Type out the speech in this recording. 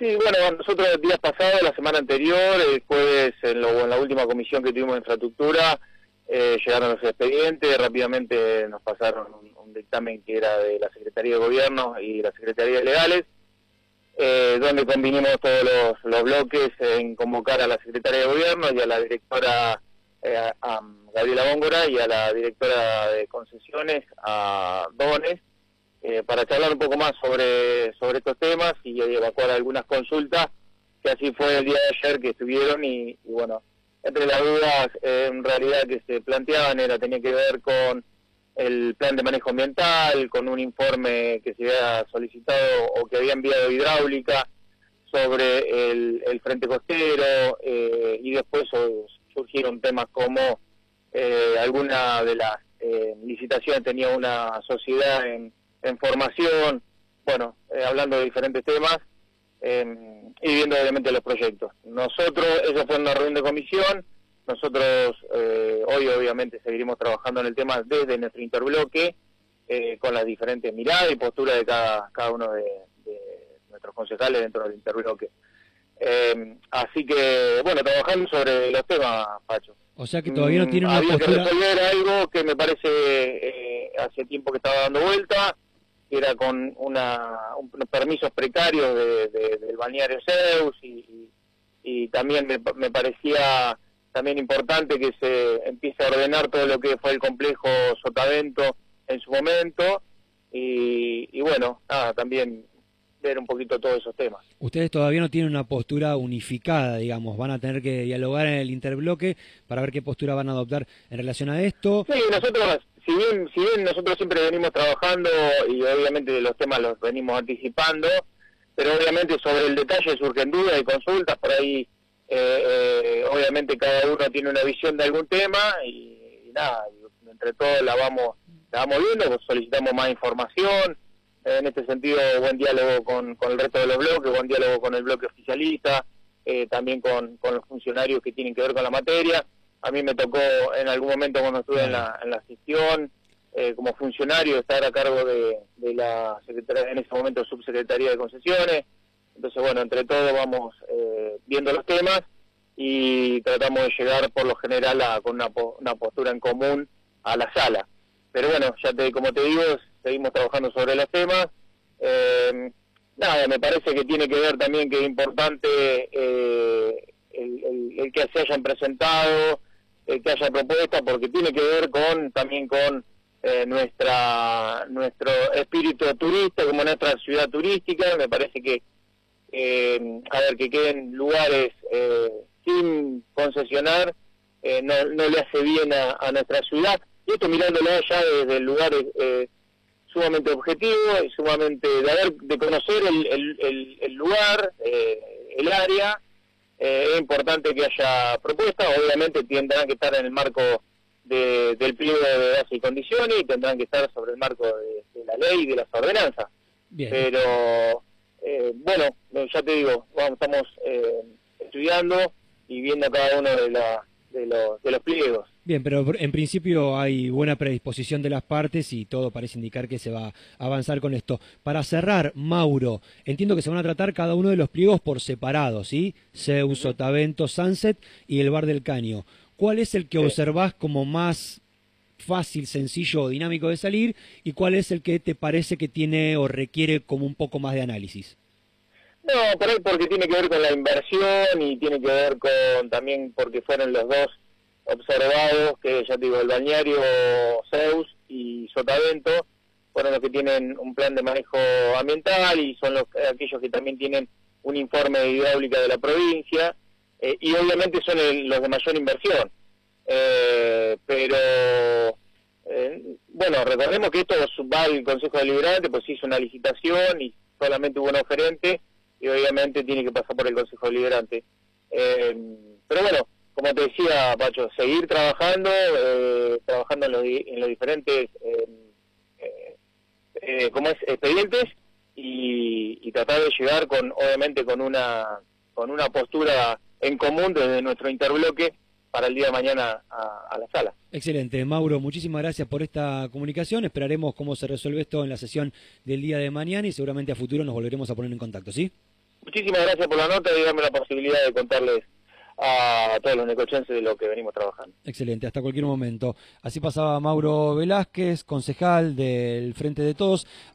Sí, bueno, nosotros el día pasado, la semana anterior, el jueves, en, la última comisión que tuvimos de infraestructura, eh, llegaron los expedientes, rápidamente nos pasaron un, dictamen que era de la Secretaría de Gobierno y la Secretaría de Legales, eh, donde combinamos todos los, bloques en convocar a la Secretaría de Gobierno y a la directora eh, Gabriela Góngora y a la directora de concesiones, a Dones, eh, para charlar un poco más sobre, sobre estos temas y evacuar algunas consultas, que así fue el día de ayer que estuvieron y, bueno, entre las dudas en realidad que se planteaban era tenía que ver con el plan de manejo ambiental, con un informe que se había solicitado o que había enviado hidráulica sobre el, frente costero eh, y después surgieron temas como eh, alguna de las eh, licitaciones tenía una sociedad en en formación, bueno, eh, hablando de diferentes temas em, y viendo obviamente los proyectos. Nosotros, eso fue una reunión de comisión, nosotros eh, hoy obviamente seguiremos trabajando en el tema desde nuestro interbloque, eh, con las diferentes miradas y posturas de cada, cada uno de, nuestros concejales dentro del interbloque. Em, así que, bueno, trabajando sobre los temas, Pacho. O sea que todavía no tiene una Había postura... que resolver algo que me parece hace tiempo que estaba dando vuelta, era con una, unos permisos precarios del balneario Zeus y, también me, parecía también importante que se empiece a ordenar todo lo que fue el complejo Sotavento en su momento y, bueno, nada, también ver un poquito todos esos temas. Ustedes todavía no tienen una postura unificada, digamos, van a tener que dialogar en el interbloque para ver qué postura van a adoptar en relación a esto. Sí, nosotros si bien, si bien nosotros siempre venimos trabajando y obviamente los temas los venimos anticipando, pero obviamente sobre el detalle surgen dudas y consultas, por ahí eh, eh, obviamente cada uno tiene una visión de algún tema y, nada, entre todos la vamos, la vamos viendo, pues solicitamos más información, en este sentido buen diálogo con, con el resto de los bloques, buen diálogo con el bloque oficialista, eh, también con, con los funcionarios que tienen que ver con la materia a mí me tocó en algún momento cuando estuve en la, en la gestión eh, como funcionario estar a cargo de, la secretaría, en ese momento subsecretaría de concesiones. Entonces, bueno, entre todos vamos eh, viendo los temas y tratamos de llegar por lo general a, con una, una postura en común a la sala. Pero bueno, ya te, como te digo, seguimos trabajando sobre los temas. Eh, nada, me parece que tiene que ver también que es importante el, el, que se hayan presentado eh, que haya propuesta porque tiene que ver con también con eh, nuestra nuestro espíritu turista como nuestra ciudad turística. Me parece que eh, a ver que queden lugares sin concesionar no, no le hace bien a, nuestra ciudad. Y esto mirándolo allá desde lugares sumamente objetivo y sumamente de haber de conocer el, el, el lugar el área eh, es importante que haya propuestas, obviamente tendrán que estar en el marco del pliego de base y condiciones y tendrán que estar sobre el marco de, la ley y de las ordenanzas. Pero, eh, bueno, ya te digo, vamos, estamos eh, estudiando y viendo cada uno de, de, los, de los pliegos. Bien, pero en principio hay buena predisposición de las partes y todo parece indicar que se va a avanzar con esto. Para cerrar, Mauro, entiendo que se van a tratar cada uno de los pliegos por separado, ¿sí? Zeus, Sotavento, Sunset y el Bar del Caño. ¿Cuál es el que observás como más fácil, sencillo o dinámico de salir y cuál es el que te parece que tiene o requiere como un poco más de análisis? No, por ahí porque tiene que ver con la inversión y tiene que ver con también porque fueron los dos observados, que ya te digo, el bañario Zeus y Sotavento, fueron los que tienen un plan de manejo ambiental y son los aquellos que también tienen un informe de hidráulica de la provincia, eh, y obviamente son los de mayor inversión. Eh, pero, eh, bueno, recordemos que esto va al Consejo Deliberante, pues hizo una licitación y solamente hubo un oferente, y obviamente tiene que pasar por el Consejo Deliberante. pero bueno, como te decía, Pacho, seguir trabajando, eh, trabajando en los, en los diferentes eh, eh, como es, expedientes y, tratar de llegar con, obviamente, con una, con una postura en común desde nuestro interbloque para el día de mañana a, a, la sala. Excelente, Mauro, muchísimas gracias por esta comunicación. Esperaremos cómo se resuelve esto en la sesión del día de mañana y seguramente a futuro nos volveremos a poner en contacto, ¿sí? Muchísimas gracias por la nota y darme la posibilidad de contarles a todos los necochenses de lo que venimos trabajando. Excelente, hasta cualquier momento. Así pasaba Mauro Velázquez, concejal del Frente de Todos.